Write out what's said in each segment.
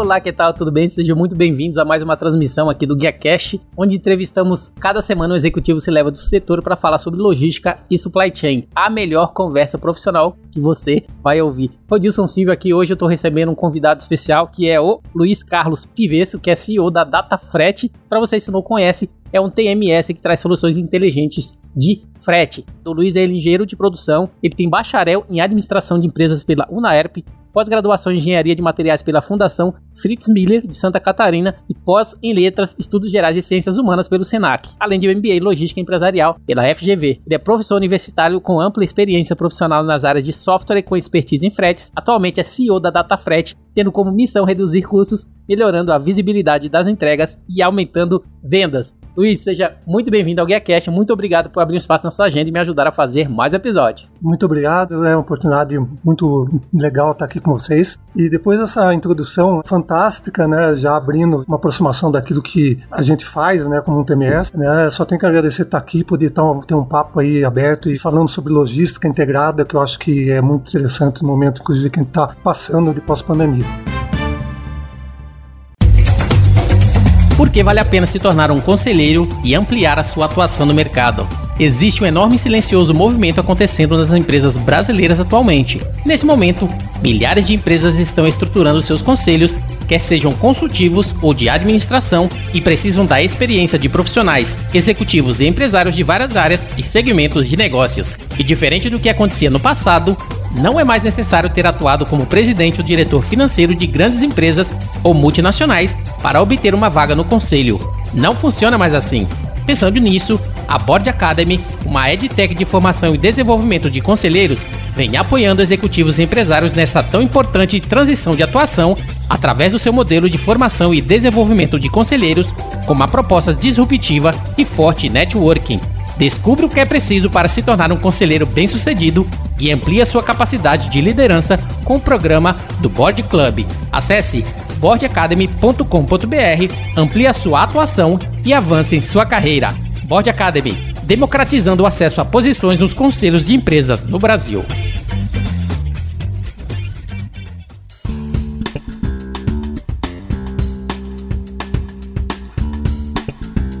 Olá, que tal? Tudo bem? Sejam muito bem-vindos a mais uma transmissão aqui do Guia Cash, onde entrevistamos cada semana um executivo se leva do setor para falar sobre logística e supply chain. A melhor conversa profissional que você vai ouvir. Rodilson Silva aqui hoje eu estou recebendo um convidado especial que é o Luiz Carlos Pivesso, que é CEO da DataFret. Para vocês que não conhecem, é um TMS que traz soluções inteligentes de frete. O Luiz é engenheiro de produção, ele tem bacharel em administração de empresas pela UNAERP, pós-graduação em Engenharia de Materiais pela Fundação Fritz Miller, de Santa Catarina, e pós em Letras, Estudos Gerais e Ciências Humanas pelo SENAC, além de MBA em Logística Empresarial pela FGV. Ele é professor universitário com ampla experiência profissional nas áreas de software e com expertise em fretes. Atualmente é CEO da DataFret, tendo como missão reduzir custos, melhorando a visibilidade das entregas e aumentando vendas. Luiz, seja muito bem-vindo ao GuiaCast. Muito obrigado por abrir um espaço na sua agenda e me ajudar a fazer mais episódios. Muito obrigado, é uma oportunidade muito legal estar aqui com vocês. E depois dessa introdução fantástica, né, já abrindo uma aproximação daquilo que a gente faz, né, como um TMS, né, só tenho que agradecer estar aqui, poder ter um papo aí aberto e falando sobre logística integrada, que eu acho que é muito interessante no momento, inclusive, que a gente está passando de pós-pandemia. Por que vale a pena se tornar um conselheiro e ampliar a sua atuação no mercado? Existe um enorme e silencioso movimento acontecendo nas empresas brasileiras atualmente. Nesse momento, milhares de empresas estão estruturando seus conselhos, quer sejam consultivos ou de administração, e precisam da experiência de profissionais, executivos e empresários de várias áreas e segmentos de negócios. E diferente do que acontecia no passado, não é mais necessário ter atuado como presidente ou diretor financeiro de grandes empresas ou multinacionais para obter uma vaga no conselho. Não funciona mais assim. Pensando nisso, a Board Academy, uma edtech de formação e desenvolvimento de conselheiros, vem apoiando executivos e empresários nessa tão importante transição de atuação através do seu modelo de formação e desenvolvimento de conselheiros com uma proposta disruptiva e forte networking. Descubra o que é preciso para se tornar um conselheiro bem-sucedido e amplie a sua capacidade de liderança com o programa do Board Club. Acesse boardacademy.com.br, amplie a sua atuação e avance em sua carreira. Board Academy, democratizando o acesso a posições nos conselhos de empresas no Brasil.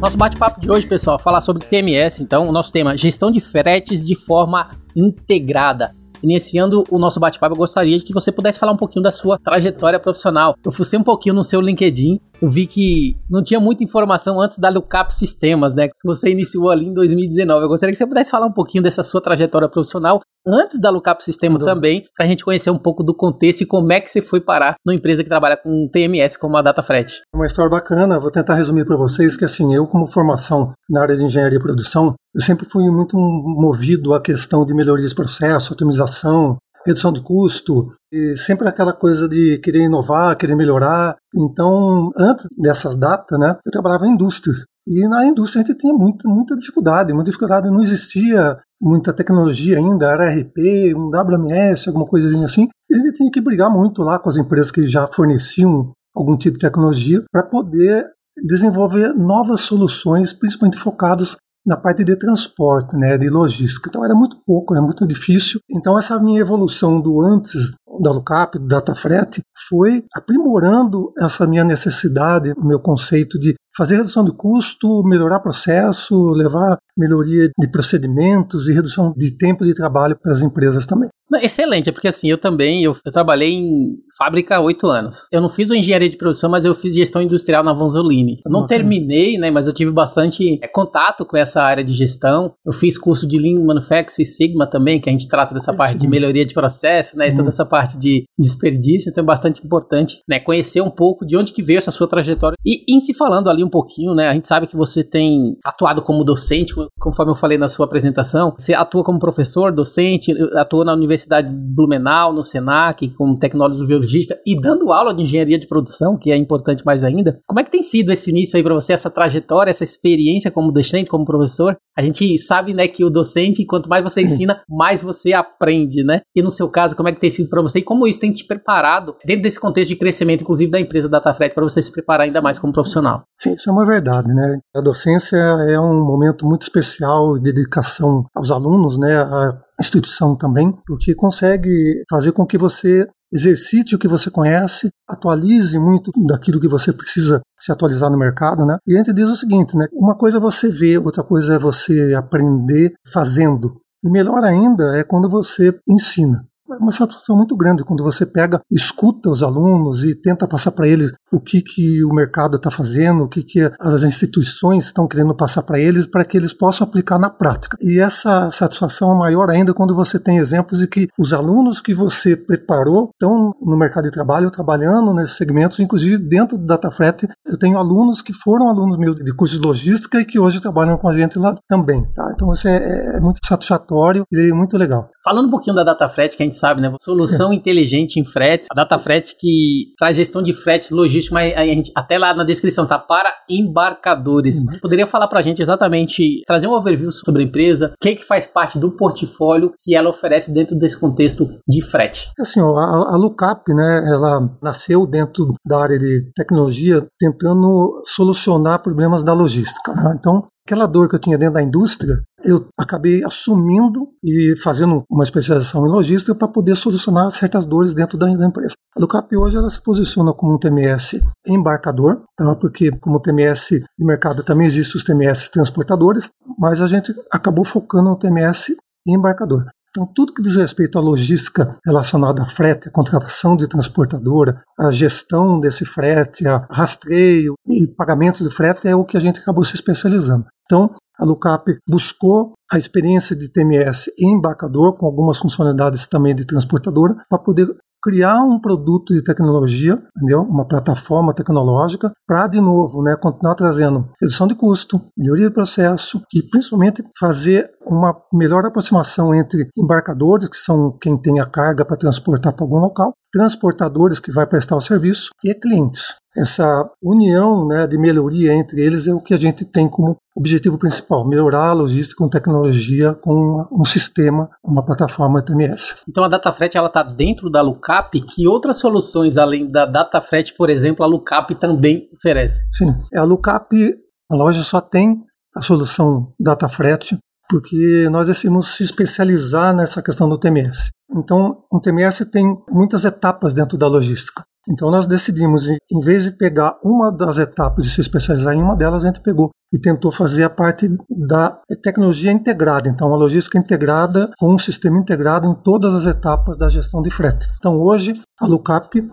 Nosso bate-papo de hoje, pessoal, falar sobre TMS. Então, o nosso tema gestão de fretes de forma integrada. Iniciando o nosso bate-papo, eu gostaria que você pudesse falar um pouquinho da sua trajetória profissional. Eu fucei um pouquinho no seu LinkedIn, eu vi que não tinha muita informação antes da Lookup Sistemas, né? Que você iniciou ali em 2019. Eu gostaria que você pudesse falar um pouquinho dessa sua trajetória profissional antes da Lookup Sistema também, para a gente conhecer um pouco do contexto e como é que você foi parar numa empresa que trabalha com TMS como a DataFret. Uma história bacana, vou tentar resumir para vocês que assim, eu como formação na área de engenharia e produção, eu sempre fui muito movido à questão de melhorias de processo, otimização, redução de custo, e sempre aquela coisa de querer inovar, querer melhorar. Então, antes dessas datas, né, eu trabalhava em indústria. E na indústria a gente tinha muita, muita dificuldade, muita dificuldade, não existia muita tecnologia ainda, RP, um WMS, alguma coisinha assim. Ele tinha que brigar muito lá com as empresas que já forneciam algum tipo de tecnologia para poder desenvolver novas soluções, principalmente focadas na parte de transporte, né, de logística. Então era muito pouco, era muito difícil. Então essa minha evolução do antes da Lookup, do DataFret, foi aprimorando essa minha necessidade, o meu conceito de fazer redução de custo, melhorar processo, levar melhoria de procedimentos e redução de tempo de trabalho para as empresas também. Excelente, porque assim, eu também, eu, eu trabalhei em fábrica há oito anos. Eu não fiz engenharia de produção, mas eu fiz gestão industrial na Vanzolini. Eu não terminei, né, mas eu tive bastante é, contato com essa área de gestão. Eu fiz curso de Lean Manufacturing Sigma também, que a gente trata dessa é, parte sim. de melhoria de processo, né, e toda essa parte parte de desperdício, então é bastante importante, né, conhecer um pouco de onde que veio essa sua trajetória. E em se falando ali um pouquinho, né, a gente sabe que você tem atuado como docente, conforme eu falei na sua apresentação, você atua como professor, docente, atua na Universidade Blumenau, no Senac, como tecnólogo de biologista e dando aula de engenharia de produção, que é importante mais ainda. Como é que tem sido esse início aí para você, essa trajetória, essa experiência como docente, como professor? A gente sabe, né, que o docente, quanto mais você ensina, mais você aprende, né? E no seu caso, como é que tem sido para você e como isso tem te preparado dentro desse contexto de crescimento, inclusive da empresa DataFret, para você se preparar ainda mais como profissional? Sim, isso é uma verdade, né? A docência é um momento muito especial de dedicação aos alunos, né? A instituição também, porque consegue fazer com que você exercite o que você conhece, atualize muito daquilo que você precisa se atualizar no mercado, né? E a gente diz o seguinte, né? Uma coisa é você ver, outra coisa é você aprender fazendo. E melhor ainda é quando você ensina é uma satisfação muito grande quando você pega, escuta os alunos e tenta passar para eles o que, que o mercado está fazendo, o que, que as instituições estão querendo passar para eles, para que eles possam aplicar na prática. E essa satisfação é maior ainda quando você tem exemplos de que os alunos que você preparou estão no mercado de trabalho, trabalhando nesses segmentos, inclusive dentro do DataFret, eu tenho alunos que foram alunos meus de curso de logística e que hoje trabalham com a gente lá também. Tá? Então isso é, é muito satisfatório e muito legal. Falando um pouquinho da DataFret, que a gente sabe, né? Solução inteligente em frete. A DataFret que traz gestão de frete mas a gente, até lá na descrição tá para embarcadores. Uhum. Poderia falar pra gente exatamente, trazer um overview sobre a empresa, o que, que faz parte do portfólio que ela oferece dentro desse contexto de frete? Assim, ó, a, a Lookup, né, ela nasceu dentro da área de tecnologia tentando solucionar problemas da logística. Né? Então, aquela dor que eu tinha dentro da indústria, eu acabei assumindo e fazendo uma especialização em logística para poder solucionar certas dores dentro da, da empresa. A Lucap hoje ela se posiciona como um TMS embarcador, tá? porque como TMS de mercado também existem os TMS transportadores, mas a gente acabou focando no TMS embarcador. Então, tudo que diz respeito à logística relacionada a frete, a contratação de transportadora, a gestão desse frete, a rastreio e pagamento de frete é o que a gente acabou se especializando. Então, a Lucap buscou a experiência de TMS em embarcador, com algumas funcionalidades também de transportadora, para poder criar um produto de tecnologia, entendeu? uma plataforma tecnológica, para, de novo, né, continuar trazendo redução de custo, melhoria de processo e, principalmente, fazer uma melhor aproximação entre embarcadores, que são quem tem a carga para transportar para algum local, transportadores, que vai prestar o serviço, e clientes essa união né, de melhoria entre eles é o que a gente tem como objetivo principal, melhorar a logística com tecnologia, com um sistema, uma plataforma TMS. Então a DataFret está dentro da Lookup, que outras soluções além da DataFret, por exemplo, a Lookup também oferece? Sim, a Lookup, a loja só tem a solução DataFret, porque nós decidimos se especializar nessa questão do TMS. Então, o TMS tem muitas etapas dentro da logística. Então nós decidimos, em vez de pegar uma das etapas e se especializar em uma delas, a gente pegou e tentou fazer a parte da tecnologia integrada, então a logística integrada com um sistema integrado em todas as etapas da gestão de frete. Então hoje a Lookup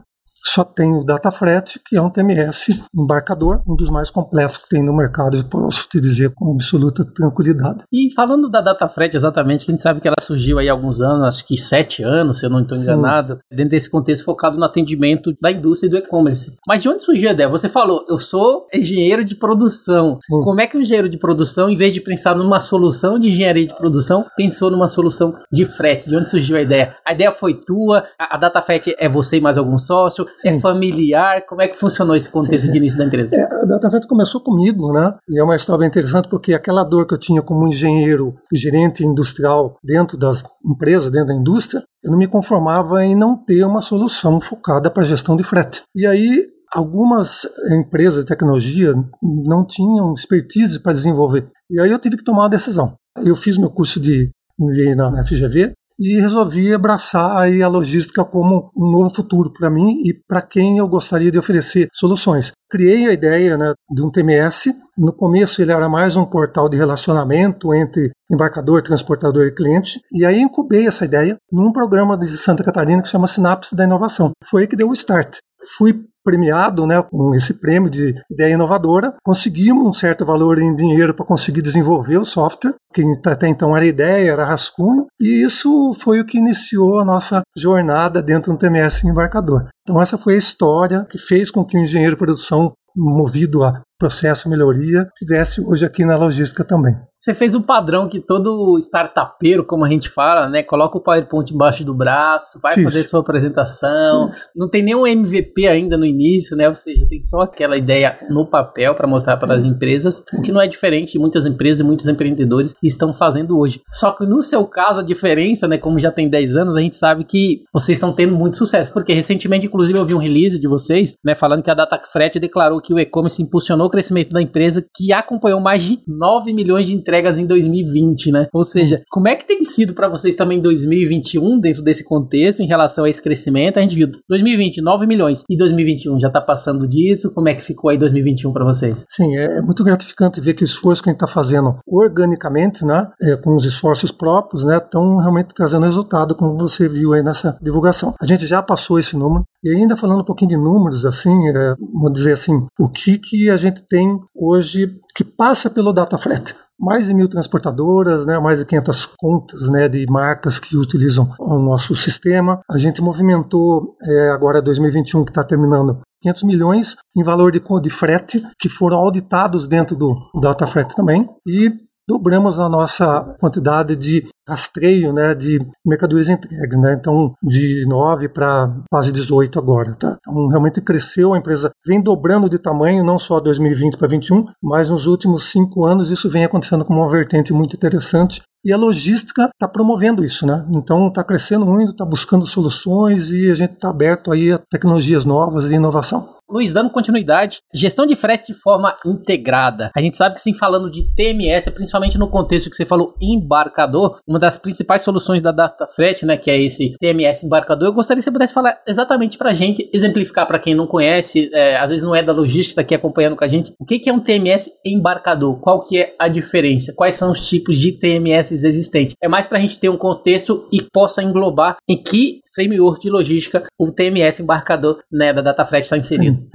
só tem o DataFret, que é um TMS embarcador, um dos mais completos que tem no mercado, posso te dizer com absoluta tranquilidade. E falando da DataFret exatamente, a gente sabe que ela surgiu aí há alguns anos, acho que sete anos, se eu não estou enganado, Sim. dentro desse contexto focado no atendimento da indústria e do e-commerce. Mas de onde surgiu a ideia? Você falou, eu sou engenheiro de produção. Sim. Como é que o engenheiro de produção, em vez de pensar numa solução de engenharia de produção, pensou numa solução de frete? De onde surgiu a ideia? A ideia foi tua? A, a DataFret é você e mais algum sócio? É Sim. Familiar? Como é que funcionou esse contexto Sim. de início da empresa? É, a DataFet começou comigo, né? E é uma história interessante porque aquela dor que eu tinha como engenheiro gerente industrial dentro das empresas, dentro da indústria, eu não me conformava em não ter uma solução focada para gestão de frete. E aí algumas empresas de tecnologia não tinham expertise para desenvolver. E aí eu tive que tomar uma decisão. Eu fiz meu curso de MBA na FGV e resolvi abraçar aí a logística como um novo futuro para mim e para quem eu gostaria de oferecer soluções. Criei a ideia né, de um TMS. No começo ele era mais um portal de relacionamento entre embarcador, transportador e cliente. E aí incubei essa ideia num programa de Santa Catarina que chama Sinapse da Inovação. Foi aí que deu o start. fui premiado né, com esse prêmio de ideia inovadora, conseguimos um certo valor em dinheiro para conseguir desenvolver o software, que até então era ideia, era rascunho, e isso foi o que iniciou a nossa jornada dentro do TMS embarcador. Então essa foi a história que fez com que o engenheiro de produção movido a processo melhoria tivesse hoje aqui na logística também. Você fez o padrão que todo startupeiro, como a gente fala, né, coloca o PowerPoint embaixo do braço, vai Fiz. fazer sua apresentação, Fiz. não tem nenhum MVP ainda no início, né? Ou seja, tem só aquela ideia no papel para mostrar para as empresas, o que não é diferente muitas empresas e muitos empreendedores estão fazendo hoje. Só que no seu caso a diferença, né, como já tem 10 anos, a gente sabe que vocês estão tendo muito sucesso, porque recentemente inclusive eu vi um release de vocês, né, falando que a DataFret declarou que o e-commerce impulsionou o crescimento da empresa, que acompanhou mais de 9 milhões de entregas em 2020, né? Ou seja, como é que tem sido para vocês também em 2021, dentro desse contexto, em relação a esse crescimento? A gente viu 2020, 9 milhões, e 2021 já tá passando disso. Como é que ficou aí 2021 para vocês? Sim, é muito gratificante ver que o esforço que a gente está fazendo organicamente, né, é, com os esforços próprios, né, estão realmente trazendo resultado, como você viu aí nessa divulgação. A gente já passou esse número, e ainda falando um pouquinho de números, assim, é, vamos dizer assim, o que, que a gente tem hoje que passa pelo DataFret? Mais de mil transportadoras, né, mais de 500 contas né, de marcas que utilizam o nosso sistema. A gente movimentou é, agora 2021 que está terminando 500 milhões em valor de, de frete que foram auditados dentro do, do DataFret também e dobramos a nossa quantidade de rastreio né, de mercadorias entregues. Né? Então, de 9 para quase 18 agora. Tá? Então, realmente cresceu, a empresa vem dobrando de tamanho, não só 2020 para 2021, mas nos últimos cinco anos isso vem acontecendo como uma vertente muito interessante. E a logística está promovendo isso, né? Então está crescendo muito, está buscando soluções e a gente está aberto aí a tecnologias novas e inovação. Luiz, dando continuidade, gestão de frete de forma integrada. A gente sabe que sim, falando de TMS, principalmente no contexto que você falou embarcador, uma das principais soluções da Data Frete, né, que é esse TMS embarcador, eu gostaria que você pudesse falar exatamente para a gente, exemplificar para quem não conhece, é, às vezes não é da logística, está aqui acompanhando com a gente, o que, que é um TMS embarcador? Qual que é a diferença? Quais são os tipos de TMS existentes? É mais para a gente ter um contexto e possa englobar em que framework de logística o TMS embarcador né, da DataFret está inserido.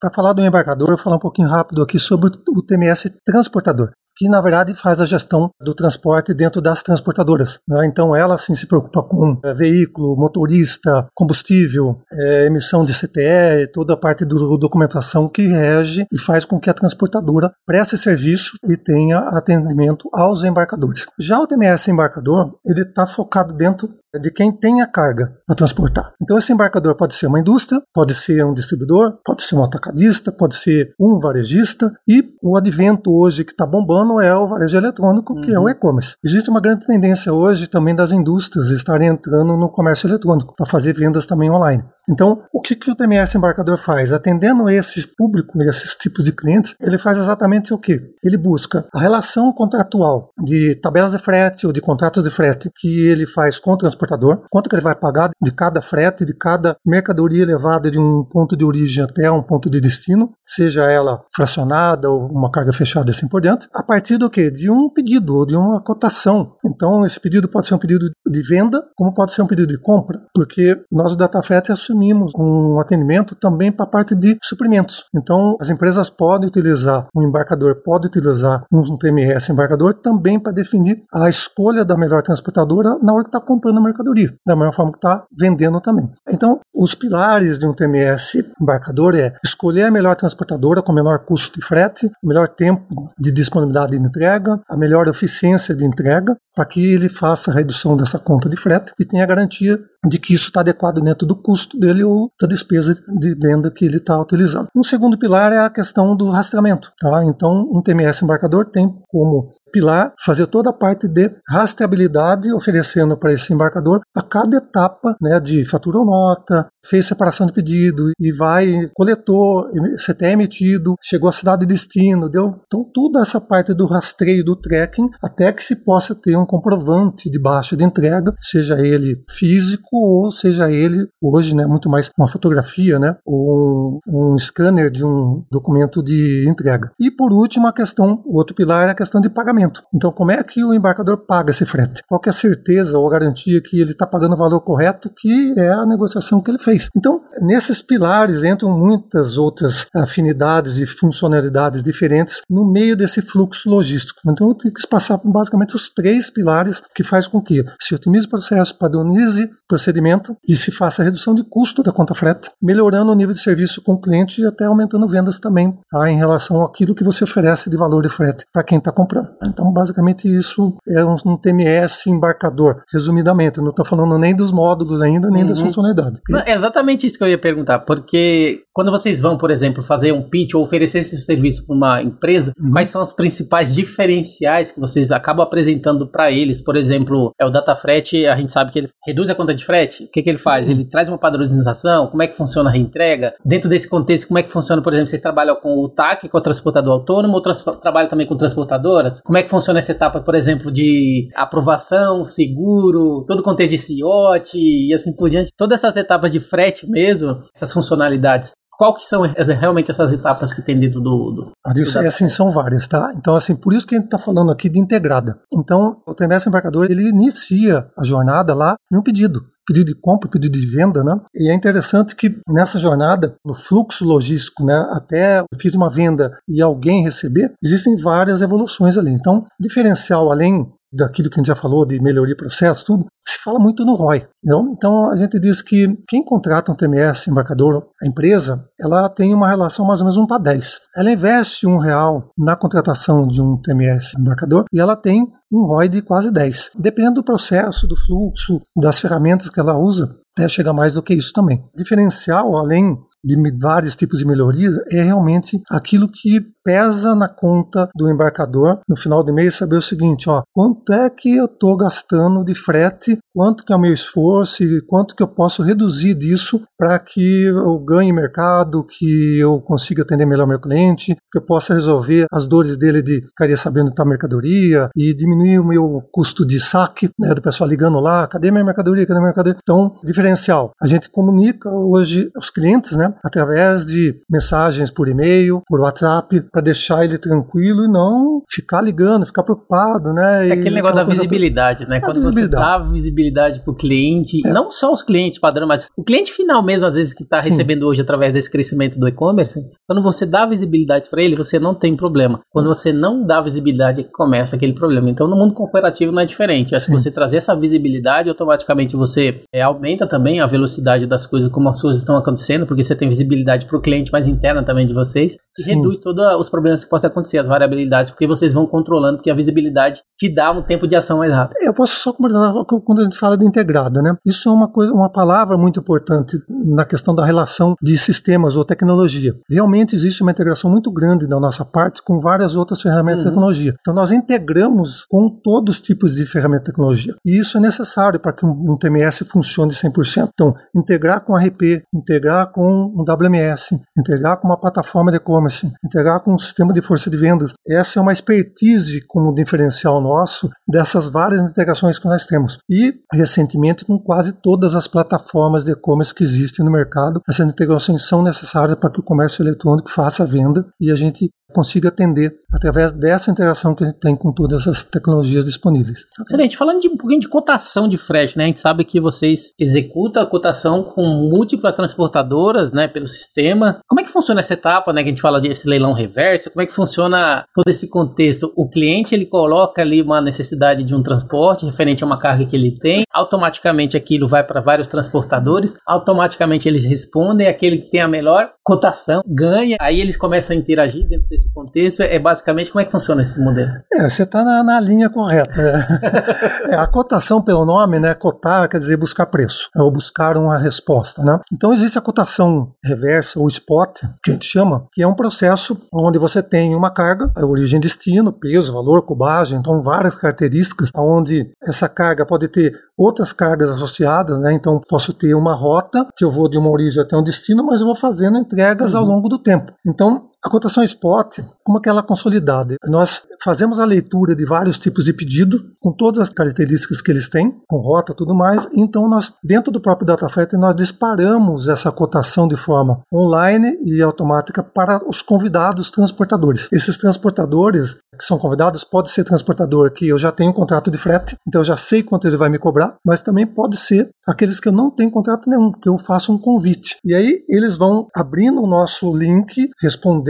Para falar do embarcador, eu vou falar um pouquinho rápido aqui sobre o TMS transportador que na verdade faz a gestão do transporte dentro das transportadoras. Né? Então ela sim se preocupa com é, veículo, motorista, combustível, é, emissão de CTE, toda a parte da do documentação que rege e faz com que a transportadora preste serviço e tenha atendimento aos embarcadores. Já o TMS embarcador, ele está focado dentro de quem tem a carga para transportar. Então esse embarcador pode ser uma indústria, pode ser um distribuidor, pode ser um atacadista, pode ser um varejista e o advento hoje que está bombando é o varejo eletrônico, uhum. que é o uhum. e-commerce. Existe uma grande tendência hoje também das indústrias estarem entrando no comércio eletrônico para fazer vendas também online. Então, o que, que o TMS embarcador faz? Atendendo esses públicos, esses tipos de clientes, ele faz exatamente o que? Ele busca a relação contratual de tabelas de frete ou de contratos de frete que ele faz com o transportador, quanto que ele vai pagar de cada frete, de cada mercadoria levada de um ponto de origem até um ponto de destino, seja ela fracionada ou uma carga fechada assim por diante, a partir do que? De um pedido ou de uma cotação. Então, esse pedido pode ser um pedido de venda, como pode ser um pedido de compra, porque nós do DataFet assumimos um atendimento também para a parte de suprimentos. Então, as empresas podem utilizar um embarcador, podem utilizar um TMS embarcador também para definir a escolha da melhor transportadora na hora que está comprando a mercadoria, da mesma forma que está vendendo também. Então, os pilares de um TMS embarcador é escolher a melhor transportadora com menor custo de frete, melhor tempo de disponibilidade de entrega, a melhor eficiência de entrega, para que ele faça a redução dessa conta de frete e tenha garantia de que isso está adequado dentro do custo dele ou da despesa de venda que ele está utilizando. Um segundo pilar é a questão do rastreamento. Tá? Então, um TMS embarcador tem como pilar fazer toda a parte de rastreabilidade, oferecendo para esse embarcador a cada etapa né, de fatura ou nota, fez separação de pedido e vai, coletou, CTE emitido, chegou à cidade de destino, deu então toda essa parte do rastreio, do tracking, até que se possa ter um comprovante de baixa de entrega, seja ele físico ou seja ele hoje, né, muito mais uma fotografia, né, ou um, um scanner de um documento de entrega. E por último, a questão, o outro pilar é a questão de pagamento. Então, como é que o embarcador paga esse frete? Qual é a certeza ou garantia que ele está pagando o valor correto, que é a negociação que ele fez? Fez. Então, nesses pilares entram muitas outras afinidades e funcionalidades diferentes no meio desse fluxo logístico. Então, eu tenho que passar basicamente os três pilares que faz com que se otimize o processo, padronize procedimento e se faça a redução de custo da conta frete, melhorando o nível de serviço com o cliente e até aumentando vendas também tá, em relação àquilo que você oferece de valor de frete para quem está comprando. Então, basicamente, isso é um, um TMS embarcador, resumidamente. Eu não estou falando nem dos módulos ainda, nem uhum. das funcionalidades. É exatamente isso que eu ia perguntar, porque quando vocês vão, por exemplo, fazer um pitch ou oferecer esse serviço para uma empresa, uhum. quais são os principais diferenciais que vocês acabam apresentando para eles? Por exemplo, é o data frete, a gente sabe que ele reduz a conta de frete. O que, que ele faz? Uhum. Ele traz uma padronização, como é que funciona a reentrega? Dentro desse contexto, como é que funciona, por exemplo, vocês trabalham com o TAC, com o transportador autônomo, ou trans trabalham também com transportadoras? Como é que funciona essa etapa, por exemplo, de aprovação, seguro, todo o contexto de CIOT e assim por diante? Todas essas etapas de frete mesmo, essas funcionalidades, qual que são realmente essas etapas que tem dentro do... do, do assim, são várias, tá? Então, assim, por isso que a gente está falando aqui de integrada. Então, o TMS embarcador, ele inicia a jornada lá em um pedido pedido de compra, pedido de venda, né? E é interessante que nessa jornada, no fluxo logístico, né, até eu fiz uma venda e alguém receber, existem várias evoluções ali. Então, diferencial além daquilo que a gente já falou de melhoria de processo, tudo, se fala muito no ROI. Então a gente diz que quem contrata um TMS embarcador, a empresa, ela tem uma relação mais ou menos 1 para 10. Ela investe um real na contratação de um TMS embarcador e ela tem um ROI de quase 10. Dependendo do processo, do fluxo, das ferramentas que ela usa, até chega mais do que isso também. Diferencial, além de vários tipos de melhorias, é realmente aquilo que pesa na conta do embarcador no final do mês saber o seguinte, ó, quanto é que eu estou gastando de frete, quanto que é o meu esforço e quanto que eu posso reduzir disso para que eu ganhe mercado, que eu consiga atender melhor meu cliente, que eu possa resolver as dores dele de ficaria sabendo da mercadoria e diminuir o meu custo de saque, né, do pessoal ligando lá, cadê minha mercadoria, cadê minha mercadoria? Então, diferencial. A gente comunica hoje os clientes, né, através de mensagens por e-mail, por WhatsApp, para deixar ele tranquilo e não ficar ligando, ficar preocupado, né? É aquele negócio da visibilidade, né? É Quando visibilidade. você dá visibilidade para o cliente, é. não só os clientes padrão, mas o cliente final mesmo, às vezes, que está recebendo hoje através desse crescimento do e-commerce, quando você dá visibilidade para ele, você não tem problema. Quando você não dá visibilidade, começa aquele problema. Então, no mundo corporativo não é diferente. Acho que você trazer essa visibilidade, automaticamente você é, aumenta também a velocidade das coisas, como as coisas estão acontecendo, porque você tem visibilidade para o cliente mais interna também de vocês, e Sim. reduz todos os problemas que podem acontecer, as variabilidades, porque vocês vão controlando, porque a visibilidade te dá um tempo de ação mais rápido. Eu posso só comentar quando a gente fala de integrada, né? Isso é uma coisa, uma palavra muito importante na questão da relação de sistemas ou tecnologia. Realmente existe uma integração muito grande da nossa parte com várias outras ferramentas uhum. de tecnologia. Então nós integramos com todos os tipos de ferramentas de tecnologia. E isso é necessário para que um, um TMS funcione 100%. Então, integrar com RP, integrar com um WMS, integrar com uma plataforma de e-commerce, integrar com um sistema de força de vendas. Essa é uma expertise como diferencial nosso dessas várias integrações que nós temos. E, recentemente, com quase todas as plataformas de e-commerce que existem no mercado, essas integrações são necessárias para que o comércio eletrônico faça a venda e a gente consiga atender através dessa interação que a gente tem com todas as tecnologias disponíveis. Excelente. Falando de um pouquinho de cotação de frete, né? A gente sabe que vocês executam a cotação com múltiplas transportadoras, né, pelo sistema. Como é que funciona essa etapa, né, que a gente fala desse leilão reverso? Como é que funciona todo esse contexto? O cliente, ele coloca ali uma necessidade de um transporte referente a uma carga que ele tem, automaticamente aquilo vai para vários transportadores, automaticamente eles respondem, aquele que tem a melhor cotação ganha, aí eles começam a interagir dentro desse contexto é basicamente como é que funciona esse modelo? É, você está na, na, linha correta. É. é, a cotação pelo nome, né? Cotar quer dizer buscar preço, é, ou buscar uma resposta, né? Então existe a cotação reversa ou spot, que a gente chama, que é um processo onde você tem uma carga, origem, destino, peso, valor, cubagem, então várias características, onde essa carga pode ter outras cargas associadas, né? Então posso ter uma rota que eu vou de uma origem até um destino, mas eu vou fazendo entregas uhum. ao longo do tempo. Então a cotação spot, como aquela consolidada, nós fazemos a leitura de vários tipos de pedido, com todas as características que eles têm, com rota tudo mais, então nós, dentro do próprio DataFet, nós disparamos essa cotação de forma online e automática para os convidados transportadores. Esses transportadores que são convidados, pode ser transportador que eu já tenho um contrato de frete, então eu já sei quanto ele vai me cobrar, mas também pode ser aqueles que eu não tenho contrato nenhum, que eu faço um convite. E aí eles vão abrindo o nosso link, respondendo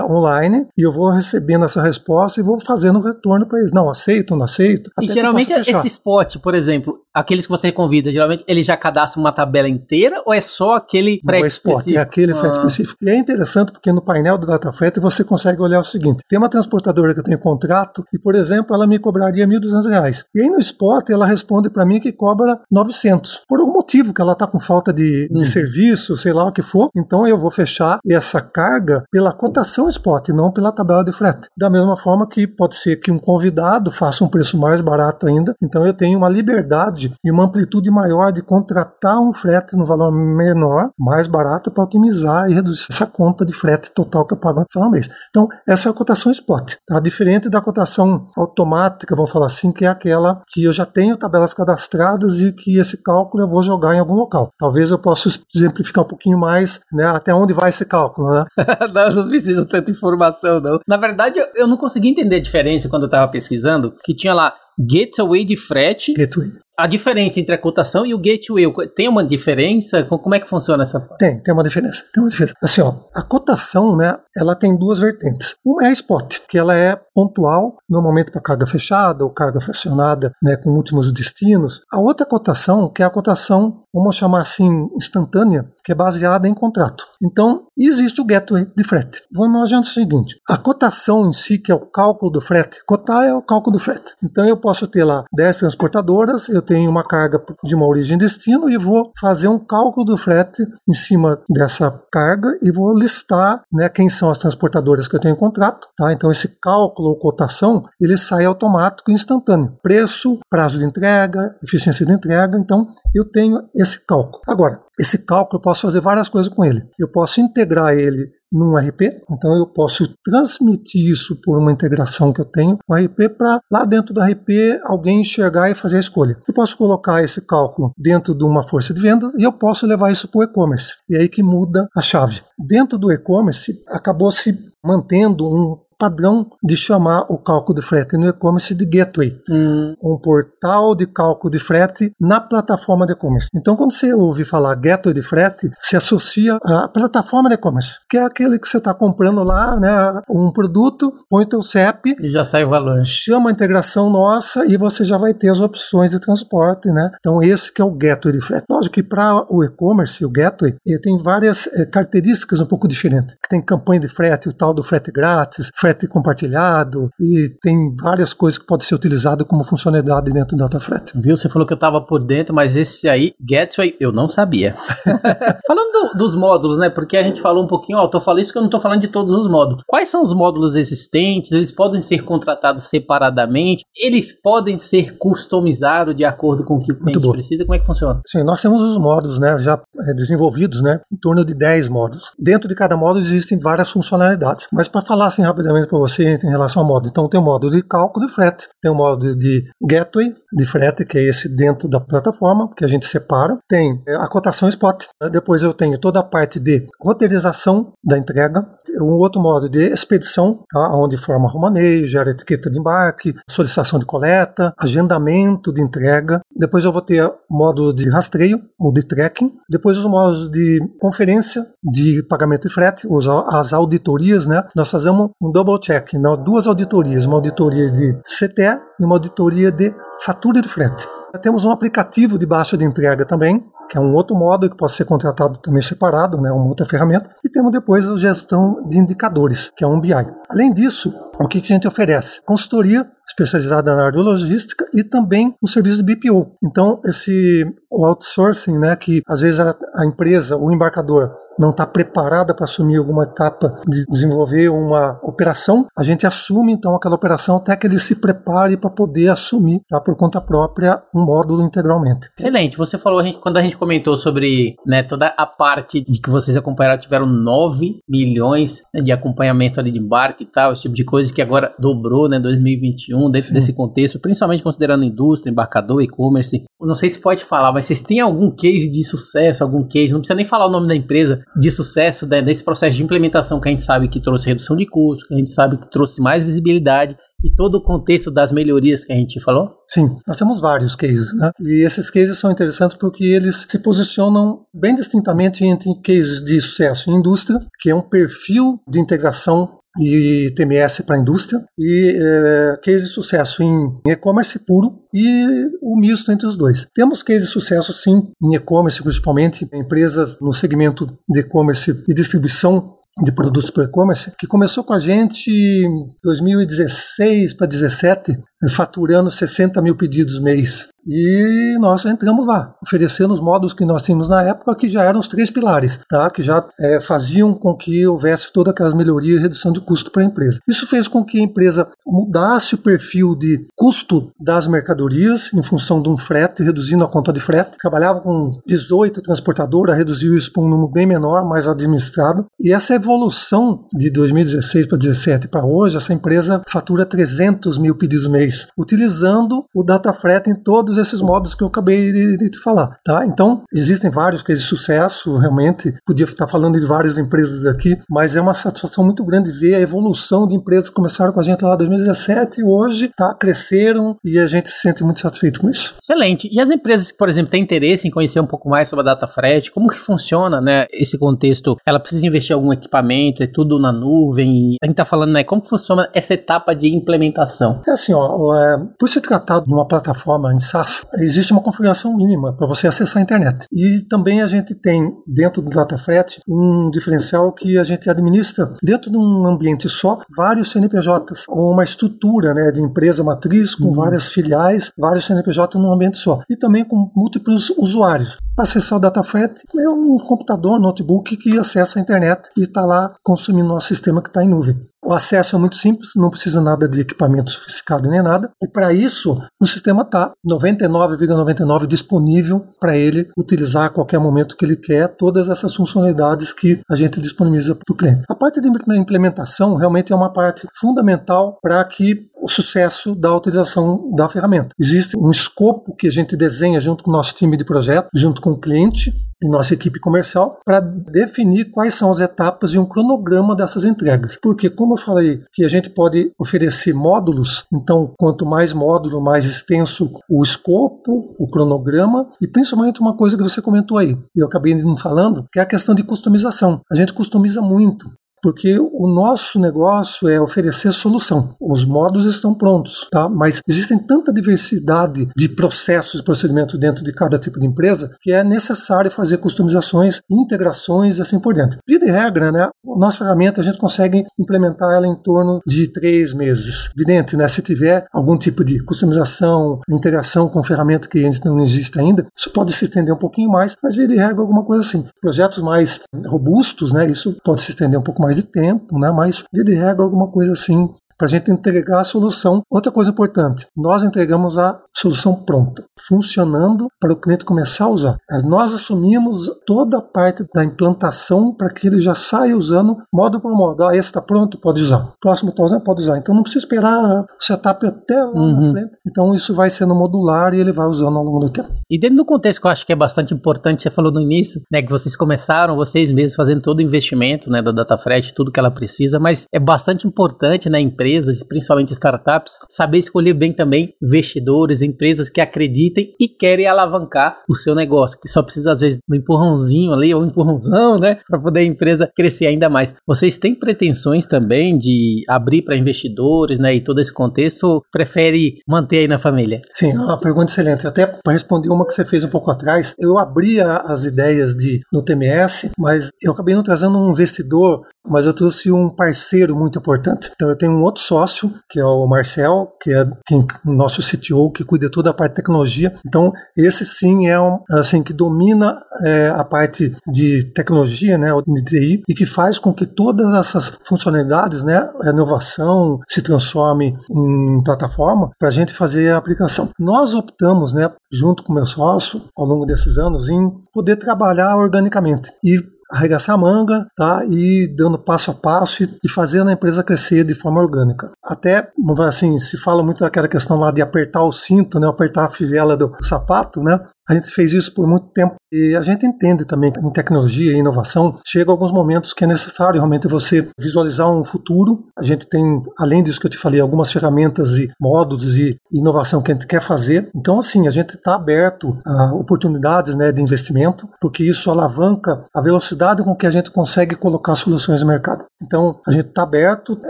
online, e eu vou recebendo essa resposta e vou fazendo o retorno para eles. Não, aceito, não aceito. E geralmente esse spot, por exemplo, aqueles que você convida, geralmente ele já cadastra uma tabela inteira ou é só aquele frete é spot, específico? É aquele ah. frete específico. E é interessante porque no painel do DataFrete você consegue olhar o seguinte: tem uma transportadora que eu tenho contrato e, por exemplo, ela me cobraria R$ 1.200. E aí no spot ela responde para mim que cobra 900. Por algum motivo que ela está com falta de, de hum. serviço, sei lá o que for, então eu vou fechar essa carga pela cotação spot, não pela tabela de frete. Da mesma forma que pode ser que um convidado faça um preço mais barato ainda, então eu tenho uma liberdade e uma amplitude maior de contratar um frete no valor menor, mais barato, para otimizar e reduzir essa conta de frete total que eu pago no final do mês. Então, essa é a cotação spot. Tá? Diferente da cotação automática, vamos falar assim, que é aquela que eu já tenho tabelas cadastradas e que esse cálculo eu vou jogar em algum local. Talvez eu possa exemplificar um pouquinho mais, né, até onde vai esse cálculo, né? não, não precisa tanta informação, não. Na verdade, eu não consegui entender a diferença quando eu estava pesquisando, que tinha lá gateway de frete. Gateway a diferença entre a cotação e o gateway, tem uma diferença? Como é que funciona essa? Tem, tem uma diferença. Tem uma diferença. Assim, ó, a cotação, né, ela tem duas vertentes. Uma é a spot, que ela é pontual, normalmente para carga fechada ou carga fracionada, né, com últimos destinos. A outra cotação, que é a cotação, vamos chamar assim, instantânea, que é baseada em contrato. Então, existe o gateway de frete. Vamos imaginar o seguinte: a cotação em si, que é o cálculo do frete, cotar é o cálculo do frete. Então, eu posso ter lá 10 transportadoras, eu tenho uma carga de uma origem destino e vou fazer um cálculo do frete em cima dessa carga e vou listar né, quem são as transportadoras que eu tenho em contrato. Tá? Então, esse cálculo ou cotação ele sai automático e instantâneo. Preço, prazo de entrega, eficiência de entrega. Então, eu tenho esse cálculo. Agora, esse cálculo eu posso fazer várias coisas com ele. Eu posso integrar ele num RP, então eu posso transmitir isso por uma integração que eu tenho com o RP para lá dentro do RP alguém enxergar e fazer a escolha. Eu posso colocar esse cálculo dentro de uma força de vendas e eu posso levar isso para o e-commerce. E é aí que muda a chave. Dentro do e-commerce acabou se mantendo um padrão de chamar o cálculo de frete no e-commerce de gateway, hum. um portal de cálculo de frete na plataforma de e-commerce. Então, quando você ouve falar gateway de frete, se associa à plataforma de e-commerce, que é aquele que você está comprando lá, né, um produto, põe o teu CEP e já sai o valor. Chama a integração nossa e você já vai ter as opções de transporte, né? Então, esse que é o gateway de frete. Lógico que para o e-commerce, o gateway, ele tem várias é, características um pouco diferentes. Tem campanha de frete, o tal do frete grátis, frete compartilhado e tem várias coisas que podem ser utilizadas como funcionalidade dentro do DataFrete. Viu? Você falou que eu estava por dentro, mas esse aí, Gateway, eu não sabia. falando do, dos módulos, né? Porque a gente falou um pouquinho, ó, eu tô falando isso porque eu não estou falando de todos os módulos. Quais são os módulos existentes? Eles podem ser contratados separadamente? Eles podem ser customizados de acordo com o que o cliente precisa? Como é que funciona? Sim, nós temos os módulos, né, já é, desenvolvidos, né, em torno de 10 módulos. Dentro de cada módulo existem várias funcionalidades. Mas para falar assim rapidamente para você em relação ao modo. Então tem o modo de cálculo de frete, tem o modo de gateway de frete, que é esse dentro da plataforma, que a gente separa. Tem é, a cotação spot. Né? Depois eu tenho toda a parte de roteirização da entrega. Um outro modo de expedição, tá? onde forma romaneio, gera etiqueta de embarque, solicitação de coleta, agendamento de entrega. Depois eu vou ter modo de rastreio ou de tracking. Depois os modos de conferência de pagamento de frete, as auditorias, né? Nós fazemos um double check, não, duas auditorias, uma auditoria de CTE e uma auditoria de fatura de frete. Temos um aplicativo de baixa de entrega também, que é um outro modo que pode ser contratado também separado, né, uma outra ferramenta. E temos depois a gestão de indicadores, que é um BI. Além disso, o que a gente oferece? Consultoria especializada na área de logística e também o serviço de BPO. Então, esse o outsourcing, né, que às vezes a, a empresa, o embarcador, não está preparada para assumir alguma etapa de desenvolver uma operação, a gente assume então aquela operação até que ele se prepare para poder assumir tá, por conta própria um módulo integralmente. Excelente. Você falou, a gente, quando a gente comentou sobre né, toda a parte de que vocês acompanharam, tiveram 9 milhões né, de acompanhamento ali de embarque e tal, esse tipo de coisa que agora dobrou, né, 2021, dentro Sim. desse contexto, principalmente considerando indústria, embarcador, e-commerce. Não sei se pode falar, mas vocês têm algum case de sucesso, algum case, não precisa nem falar o nome da empresa, de sucesso né, desse processo de implementação que a gente sabe que trouxe redução de custo, que a gente sabe que trouxe mais visibilidade e todo o contexto das melhorias que a gente falou? Sim, nós temos vários cases, né? E esses cases são interessantes porque eles se posicionam bem distintamente entre cases de sucesso em indústria, que é um perfil de integração e TMS para a indústria e é, case de sucesso em e-commerce puro e o misto entre os dois. Temos case de sucesso sim em e-commerce, principalmente empresas no segmento de e-commerce e distribuição de produtos para e-commerce, que começou com a gente em 2016 para 2017, faturando 60 mil pedidos mês. E nós entramos lá, oferecendo os módulos que nós tínhamos na época, que já eram os três pilares, tá? que já é, faziam com que houvesse todas aquelas melhorias e redução de custo para a empresa. Isso fez com que a empresa mudasse o perfil de custo das mercadorias em função de um frete, reduzindo a conta de frete. Trabalhava com 18 transportadoras, reduziu isso para um número bem menor, mais administrado. E essa evolução de 2016 para 2017 para hoje, essa empresa fatura 300 mil pedidos mês, utilizando o data frete em todos todos esses modos que eu acabei de, de te falar, tá? Então, existem vários cases de sucesso, realmente, podia estar falando de várias empresas aqui, mas é uma satisfação muito grande ver a evolução de empresas que começaram com a gente lá em 2017 e hoje, tá? Cresceram e a gente se sente muito satisfeito com isso. Excelente. E as empresas que, por exemplo, têm interesse em conhecer um pouco mais sobre a data frete, como que funciona, né, esse contexto? Ela precisa investir em algum equipamento, é tudo na nuvem? A gente tá falando, né, como que funciona essa etapa de implementação? É assim, ó, é, por ser tratado numa plataforma em SaaS, existe uma configuração mínima para você acessar a internet. E também a gente tem dentro do DataFret um diferencial que a gente administra dentro de um ambiente só vários CNPJs, ou uma estrutura né, de empresa matriz com uhum. várias filiais, vários CNPJs num ambiente só. E também com múltiplos usuários. Para acessar o DataFret é um computador, notebook que acessa a internet e está lá consumindo nosso sistema que está em nuvem. O acesso é muito simples, não precisa nada de equipamento sofisticado nem nada. E para isso, o sistema está 99,99 ,99 disponível para ele utilizar a qualquer momento que ele quer todas essas funcionalidades que a gente disponibiliza para o cliente. A parte de implementação realmente é uma parte fundamental para que o sucesso da utilização da ferramenta. Existe um escopo que a gente desenha junto com o nosso time de projeto, junto com o cliente e nossa equipe comercial, para definir quais são as etapas e um cronograma dessas entregas. Porque, como eu falei, que a gente pode oferecer módulos, então quanto mais módulo, mais extenso o escopo, o cronograma e principalmente uma coisa que você comentou aí, eu acabei não falando, que é a questão de customização. A gente customiza muito porque o nosso negócio é oferecer solução. Os modos estão prontos, tá? Mas existem tanta diversidade de processos e procedimentos dentro de cada tipo de empresa que é necessário fazer customizações, integrações e assim por dentro. Via de regra, né? Nossa ferramenta a gente consegue implementar ela em torno de três meses. Evidente, né? Se tiver algum tipo de customização, integração com ferramenta que ainda não existe ainda, isso pode se estender um pouquinho mais, mas via de regra alguma coisa assim. Projetos mais robustos, né? Isso pode se estender um pouco mais mais de tempo, né? mas de regra alguma coisa assim para a gente entregar a solução. Outra coisa importante, nós entregamos a solução pronta, funcionando para o cliente começar a usar. Nós assumimos toda a parte da implantação para que ele já saia usando modo por modo. Ah, esse está pronto, pode usar. Próximo está usando, pode usar. Então não precisa esperar o setup até lá uhum. na frente. Então isso vai sendo modular e ele vai usando ao longo do tempo. E dentro do contexto que eu acho que é bastante importante, você falou no início, né, que vocês começaram, vocês mesmos fazendo todo o investimento, né, da DataFresh, tudo que ela precisa, mas é bastante importante empresa empresas, principalmente startups, saber escolher bem também investidores, empresas que acreditem e querem alavancar o seu negócio, que só precisa às vezes um empurrãozinho ali ou um empurrãozão, né, para poder a empresa crescer ainda mais. Vocês têm pretensões também de abrir para investidores, né, e todo esse contexto, ou prefere manter aí na família? Sim, é uma pergunta excelente. Até para responder uma que você fez um pouco atrás, eu abria as ideias de no TMS, mas eu acabei não trazendo um investidor mas eu trouxe um parceiro muito importante. Então eu tenho um outro sócio, que é o Marcel, que é quem, o nosso CTO, que cuida toda a parte de tecnologia. Então esse sim é um, assim que domina é, a parte de tecnologia, né, de TI, e que faz com que todas essas funcionalidades, né, a inovação se transforme em plataforma para a gente fazer a aplicação. Nós optamos, né, junto com o meu sócio, ao longo desses anos, em poder trabalhar organicamente e arregaçar a manga, tá? E dando passo a passo e, e fazendo a empresa crescer de forma orgânica. Até, assim, se fala muito daquela questão lá de apertar o cinto, né? Apertar a fivela do sapato, né? A gente fez isso por muito tempo e a gente entende também que em tecnologia e inovação chega alguns momentos que é necessário realmente você visualizar um futuro. A gente tem, além disso que eu te falei, algumas ferramentas e módulos e inovação que a gente quer fazer. Então, assim, a gente está aberto a oportunidades né, de investimento, porque isso alavanca a velocidade com que a gente consegue colocar soluções no mercado. Então, a gente está aberto,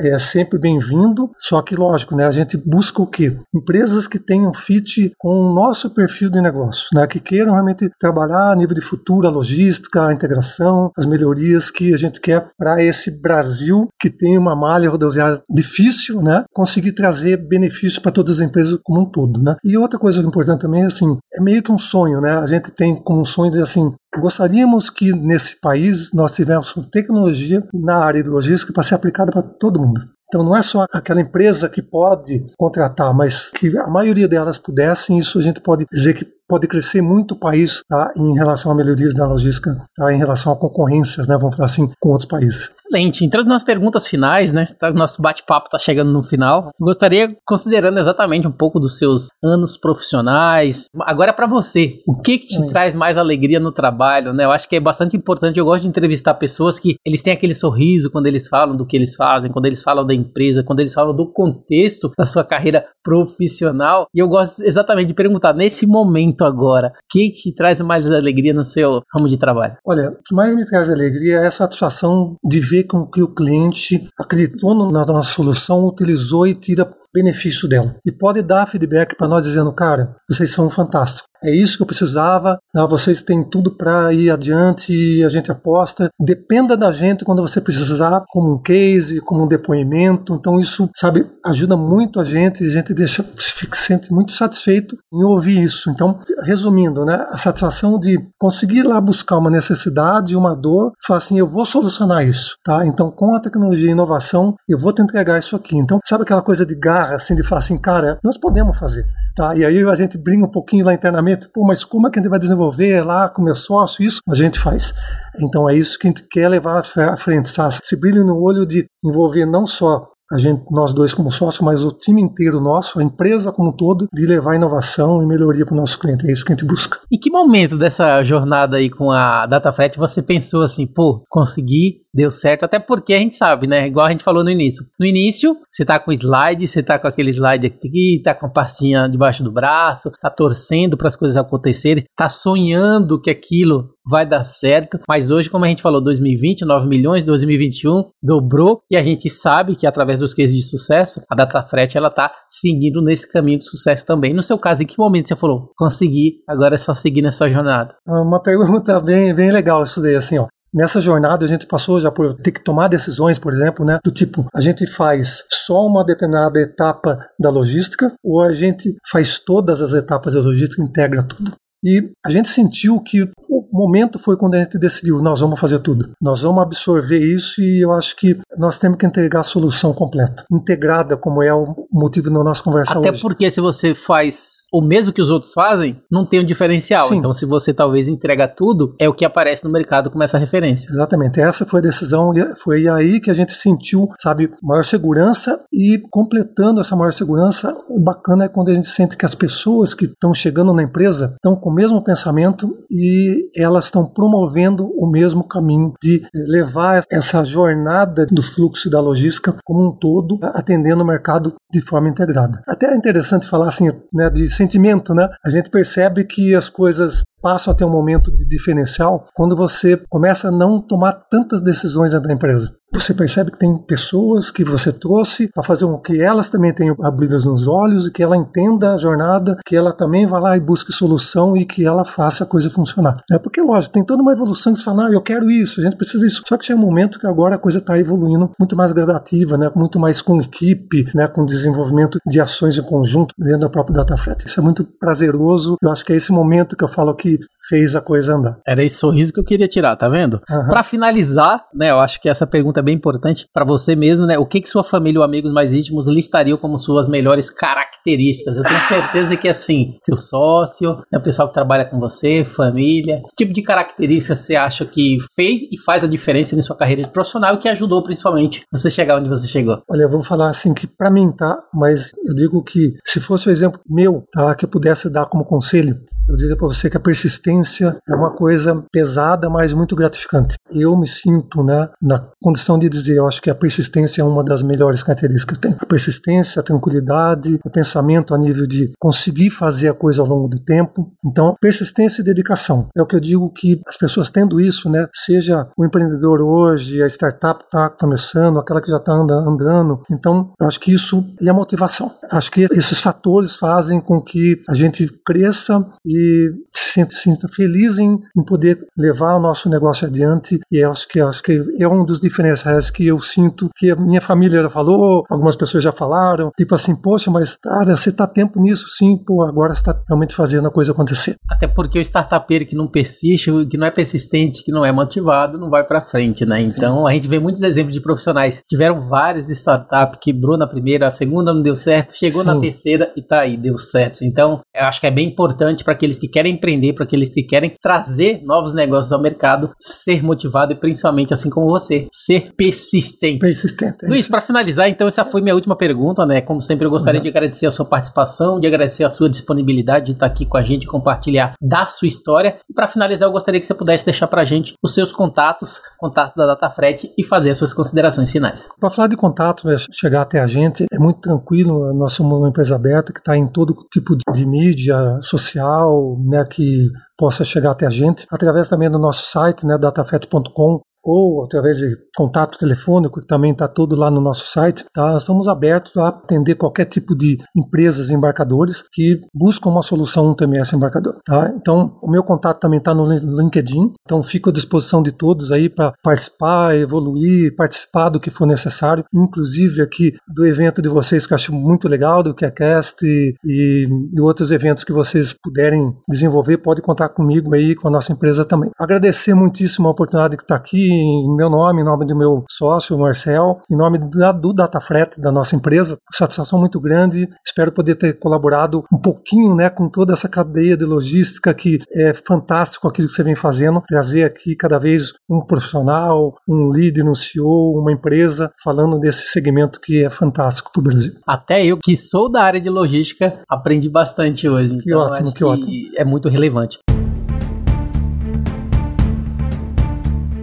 é sempre bem-vindo, só que, lógico, né, a gente busca o quê? Empresas que tenham fit com o nosso perfil de negócio né, que queiram realmente trabalhar a nível de futuro, a logística, a integração, as melhorias que a gente quer para esse Brasil que tem uma malha rodoviária difícil, né, conseguir trazer benefício para todas as empresas como um todo, né. E outra coisa importante também, assim, é meio que um sonho, né, a gente tem como um sonho de, assim, gostaríamos que nesse país nós tivéssemos tecnologia na área de logística para ser aplicada para todo mundo. Então não é só aquela empresa que pode contratar, mas que a maioria delas pudessem, isso a gente pode dizer que pode crescer muito o país tá, em relação a melhorias da logística, tá, em relação a concorrências, né, vamos falar assim, com outros países. Excelente. Entrando nas perguntas finais, né, tá, nosso bate-papo está chegando no final. Gostaria, considerando exatamente um pouco dos seus anos profissionais, agora para você, o que, que te Sim. traz mais alegria no trabalho? Né? Eu acho que é bastante importante. Eu gosto de entrevistar pessoas que eles têm aquele sorriso quando eles falam do que eles fazem, quando eles falam da empresa, quando eles falam do contexto da sua carreira profissional. E eu gosto exatamente de perguntar nesse momento momento agora? O que te traz mais alegria no seu ramo de trabalho? Olha, o que mais me traz alegria é a satisfação de ver com que o cliente acreditou na nossa solução, utilizou e tira benefício dela. E pode dar feedback para nós dizendo, cara, vocês são fantásticos. É isso que eu precisava. Né? Vocês têm tudo para ir adiante e a gente aposta. Dependa da gente quando você precisar, como um case, como um depoimento. Então isso, sabe, ajuda muito a gente. A gente deixa, fica sente muito satisfeito em ouvir isso. Então, resumindo, né, a satisfação de conseguir lá buscar uma necessidade, uma dor, falar assim, eu vou solucionar isso, tá? Então, com a tecnologia e inovação, eu vou te entregar isso aqui. Então, sabe aquela coisa de garra, assim, de falar assim, cara, nós podemos fazer. Tá? E aí a gente brinca um pouquinho lá internamente, pô, mas como é que a gente vai desenvolver lá com meu sócio isso? A gente faz. Então é isso que a gente quer levar à frente, sabe? Esse brilho no olho de envolver não só a gente, nós dois como sócio, mas o time inteiro nosso, a empresa como um todo, de levar inovação e melhoria para o nosso cliente. É isso que a gente busca. Em que momento dessa jornada aí com a DataFret você pensou assim, pô, consegui deu certo, até porque a gente sabe, né? Igual a gente falou no início. No início, você tá com slide, você tá com aquele slide aqui, tá com a pastinha debaixo do braço, tá torcendo para as coisas acontecerem, tá sonhando que aquilo vai dar certo. Mas hoje, como a gente falou, 2020, 9 milhões, 2021 dobrou e a gente sabe que através dos cases de sucesso, a DataFret ela tá seguindo nesse caminho de sucesso também. No seu caso, em que momento você falou, consegui, agora é só seguir nessa jornada? Uma pergunta bem, bem legal isso daí, assim, ó. Nessa jornada a gente passou já por ter que tomar decisões, por exemplo, né, do tipo, a gente faz só uma determinada etapa da logística ou a gente faz todas as etapas da logística, integra tudo. E a gente sentiu que momento foi quando a gente decidiu, nós vamos fazer tudo. Nós vamos absorver isso e eu acho que nós temos que entregar a solução completa, integrada, como é o motivo da nossa conversa Até hoje. Até porque se você faz o mesmo que os outros fazem, não tem um diferencial. Sim. Então se você talvez entrega tudo, é o que aparece no mercado como essa referência. Exatamente. Essa foi a decisão e foi aí que a gente sentiu, sabe, maior segurança e completando essa maior segurança, o bacana é quando a gente sente que as pessoas que estão chegando na empresa estão com o mesmo pensamento e elas estão promovendo o mesmo caminho de levar essa jornada do fluxo da logística como um todo, atendendo o mercado de forma integrada. Até é interessante falar assim, né, de sentimento, né? A gente percebe que as coisas passam a ter um momento de diferencial quando você começa a não tomar tantas decisões dentro da empresa. Você percebe que tem pessoas que você trouxe para fazer com que elas também tenham abridas nos olhos e que ela entenda a jornada, que ela também vá lá e busque solução e que ela faça a coisa funcionar. É porque, lógico, tem toda uma evolução que você fala, ah, eu quero isso, a gente precisa disso. Só que chega um momento que agora a coisa está evoluindo muito mais gradativa, né? muito mais com equipe, né? com desenvolvimento de ações em conjunto dentro da própria DataFet. Isso é muito prazeroso. Eu acho que é esse momento que eu falo que fez a coisa andar. Era esse sorriso que eu queria tirar, tá vendo? Uhum. Para finalizar, né, eu acho que essa pergunta é bem importante para você mesmo, né? O que que sua família ou amigos mais íntimos listariam como suas melhores características? Eu tenho certeza que assim, teu sócio, né, o pessoal que trabalha com você, família, que tipo de característica você acha que fez e faz a diferença na sua carreira de profissional e que ajudou principalmente você chegar onde você chegou? Olha, eu vou falar assim que para mim, tá? Mas eu digo que se fosse o exemplo meu, tá, que eu pudesse dar como conselho, eu diria para você que a persistência é uma coisa pesada, mas muito gratificante. Eu me sinto né, na condição de dizer, eu acho que a persistência é uma das melhores características que eu tenho. A persistência, a tranquilidade, o pensamento a nível de conseguir fazer a coisa ao longo do tempo. Então, persistência e dedicação. É o que eu digo que as pessoas tendo isso, né, seja o empreendedor hoje, a startup está começando, aquela que já está andando. Então, eu acho que isso é a motivação. Acho que esses fatores fazem com que a gente cresça e se sinta, sinta feliz em, em, poder levar o nosso negócio adiante. E eu acho que, acho que é um dos diferenciais que eu sinto que a minha família já falou, algumas pessoas já falaram, tipo assim, poxa, mas cara, você está tempo nisso, sim, pô, agora você está realmente fazendo a coisa acontecer. Até porque o startupeiro que não persiste, que não é persistente, que não é motivado, não vai para frente, né? Então a gente vê muitos exemplos de profissionais. Tiveram várias startups, quebrou na primeira, a segunda não deu certo, chegou sim. na terceira e tá aí, deu certo. Então eu acho que é bem importante para que aqueles que querem empreender, para aqueles que querem trazer novos negócios ao mercado, ser motivado e principalmente assim como você, ser persistente. Persistente. É Luiz, para finalizar, então essa foi minha última pergunta, né? Como sempre eu gostaria uhum. de agradecer a sua participação, de agradecer a sua disponibilidade de estar aqui com a gente, compartilhar da sua história. E para finalizar, eu gostaria que você pudesse deixar para a gente os seus contatos, contatos da DataFret e fazer as suas considerações finais. Para falar de contato, né, chegar até a gente é muito tranquilo. Nós somos uma empresa aberta que está em todo tipo de mídia social, né, que possa chegar até a gente, através também do nosso site, né, datafet.com, ou através de contato telefônico, que também está tudo lá no nosso site. Tá? Nós estamos abertos a atender qualquer tipo de empresas embarcadores que buscam uma solução TMS embarcador. Tá? Então, o meu contato também está no LinkedIn, então fico à disposição de todos aí para participar, evoluir, participar do que for necessário, inclusive aqui do evento de vocês que eu acho muito legal, do QCast e, e, e outros eventos que vocês puderem desenvolver, pode contar comigo aí, com a nossa empresa também. Agradecer muitíssimo a oportunidade que está aqui em meu nome, em nome do meu sócio, Marcel, em nome da, do DataFret, da nossa empresa. Satisfação muito grande. Espero poder ter colaborado um pouquinho né, com toda essa cadeia de logística que é fantástico aquilo que você vem fazendo. Trazer aqui cada vez um profissional, um líder, um CEO, uma empresa falando desse segmento que é fantástico para o Brasil. Até eu, que sou da área de logística, aprendi bastante hoje. Que então ótimo, que, que ótimo. É muito relevante.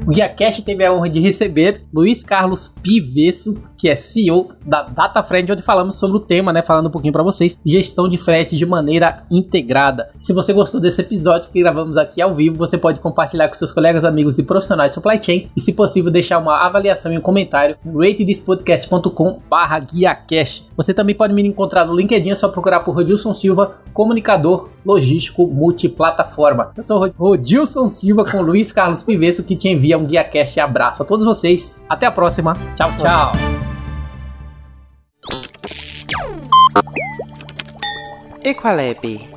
O GuiaCast teve a honra de receber Luiz Carlos Pivesso, que é CEO da DataFriend, onde falamos sobre o tema, né, falando um pouquinho para vocês, gestão de frete de maneira integrada. Se você gostou desse episódio que gravamos aqui ao vivo, você pode compartilhar com seus colegas, amigos e profissionais supply chain e, se possível, deixar uma avaliação e um comentário no ratedspodcast.com/guiacast. Você também pode me encontrar no LinkedIn, é só procurar por Rodilson Silva, comunicador logístico multiplataforma. Eu sou Rodilson Silva com Luiz Carlos Pivesso, que te envia um GuiaCast. Abraço a todos vocês. Até a próxima. Tchau, tchau. Equalabi.